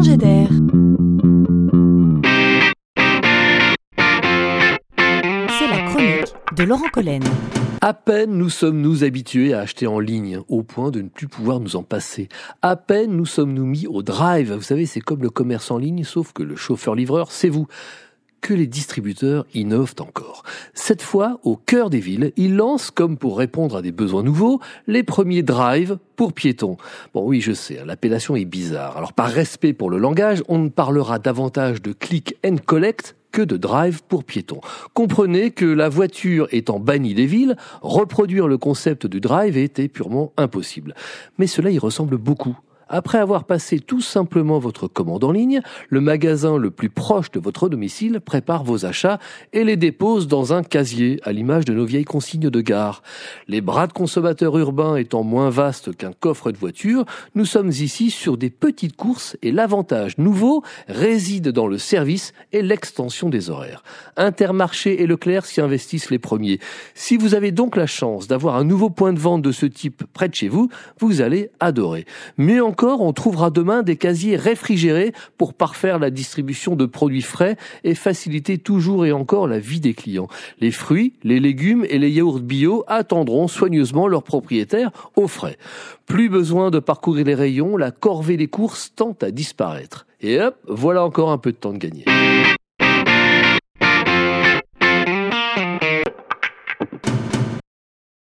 d'air. C'est la chronique de Laurent Collen. À peine nous sommes-nous habitués à acheter en ligne, au point de ne plus pouvoir nous en passer. À peine nous sommes-nous mis au drive. Vous savez, c'est comme le commerce en ligne, sauf que le chauffeur-livreur, c'est vous que les distributeurs innovent encore. Cette fois, au cœur des villes, ils lancent, comme pour répondre à des besoins nouveaux, les premiers drives pour piétons. Bon oui, je sais, hein, l'appellation est bizarre. Alors par respect pour le langage, on ne parlera davantage de click and collect que de drive pour piétons. Comprenez que la voiture étant bannie des villes, reproduire le concept du drive était purement impossible. Mais cela y ressemble beaucoup après avoir passé tout simplement votre commande en ligne, le magasin le plus proche de votre domicile prépare vos achats et les dépose dans un casier, à l'image de nos vieilles consignes de gare. Les bras de consommateurs urbains étant moins vastes qu'un coffre de voiture, nous sommes ici sur des petites courses et l'avantage nouveau réside dans le service et l'extension des horaires. Intermarché et Leclerc s'y investissent les premiers. Si vous avez donc la chance d'avoir un nouveau point de vente de ce type près de chez vous, vous allez adorer. Mieux encore, on trouvera demain des casiers réfrigérés pour parfaire la distribution de produits frais et faciliter toujours et encore la vie des clients. Les fruits, les légumes et les yaourts bio attendront soigneusement leurs propriétaires au frais. Plus besoin de parcourir les rayons, la corvée des courses tente à disparaître. Et hop, voilà encore un peu de temps de gagner.